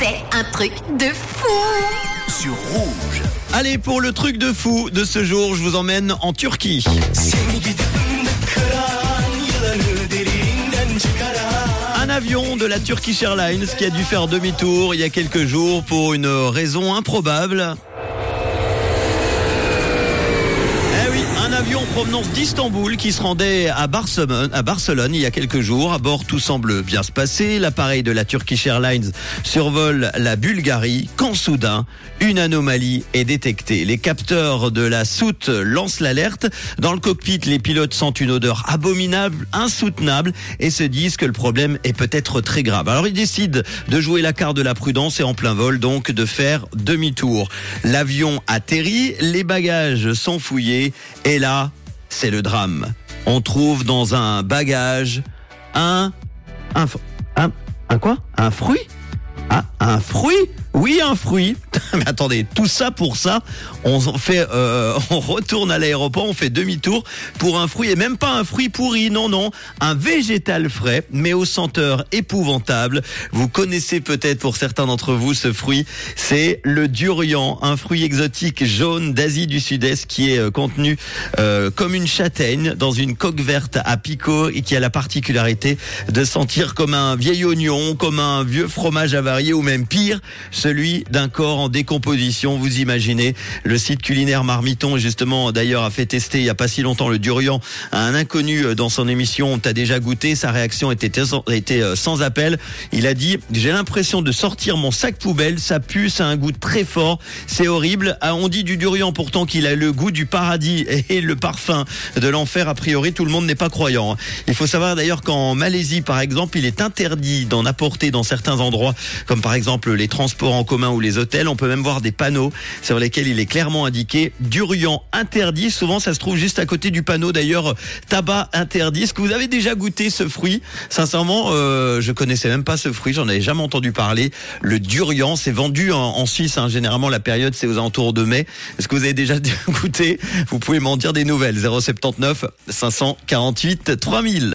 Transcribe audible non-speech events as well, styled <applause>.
C'est un truc de fou sur Rouge. Allez, pour le truc de fou de ce jour, je vous emmène en Turquie. Un avion de la Turkish Airlines qui a dû faire demi-tour il y a quelques jours pour une raison improbable. Eh oui, un avion en provenance d'Istanbul qui se rendait à Barcelone, à Barcelone il y a quelques jours. À bord, tout semble bien se passer. L'appareil de la Turkish Airlines survole la Bulgarie quand soudain, une anomalie est détectée. Les capteurs de la soute lancent l'alerte. Dans le cockpit, les pilotes sentent une odeur abominable, insoutenable et se disent que le problème est peut-être très grave. Alors ils décident de jouer la carte de la prudence et en plein vol donc de faire demi-tour. L'avion atterrit, les bagages sont fouillés et là, c'est le drame. On trouve dans un bagage un un un, un quoi? Un fruit? Ah, un fruit? Oui, un fruit. <laughs> Mais attendez, tout ça pour ça, on fait, euh, <laughs> on retourne à l'aéroport, on fait demi-tour pour un fruit et même pas un fruit pourri, non, non, un végétal frais, mais aux senteurs épouvantables. Vous connaissez peut-être pour certains d'entre vous ce fruit, c'est le durian, un fruit exotique jaune d'Asie du Sud-Est qui est euh, contenu euh, comme une châtaigne dans une coque verte à picot et qui a la particularité de sentir comme un vieil oignon, comme un vieux fromage avarié ou même pire celui d'un corps en décomposition. Vous imaginez, le site culinaire Marmiton, justement, d'ailleurs, a fait tester il n'y a pas si longtemps le durian à un inconnu euh, dans son émission. T'as déjà goûté Sa réaction était, était euh, sans appel. Il a dit j'ai l'impression de sortir mon sac poubelle. Ça pue, ça a un goût très fort. C'est horrible. Ah, on dit du durian pourtant qu'il a le goût du paradis <laughs> et le parfum de l'enfer. A priori, tout le monde n'est pas croyant. Il faut savoir d'ailleurs qu'en Malaisie, par exemple, il est interdit d'en apporter dans certains endroits, comme par exemple les transports en commun ou les hôtels. On peut même voir des panneaux sur lesquels il est clairement indiqué durian interdit. Souvent, ça se trouve juste à côté du panneau d'ailleurs tabac interdit. Est-ce que vous avez déjà goûté ce fruit? Sincèrement, euh, je connaissais même pas ce fruit. J'en avais jamais entendu parler. Le durian, c'est vendu en, Suisse. Hein. Généralement, la période c'est aux alentours de mai. Est-ce que vous avez déjà <laughs> goûté? Vous pouvez m'en dire des nouvelles. 079 548 3000.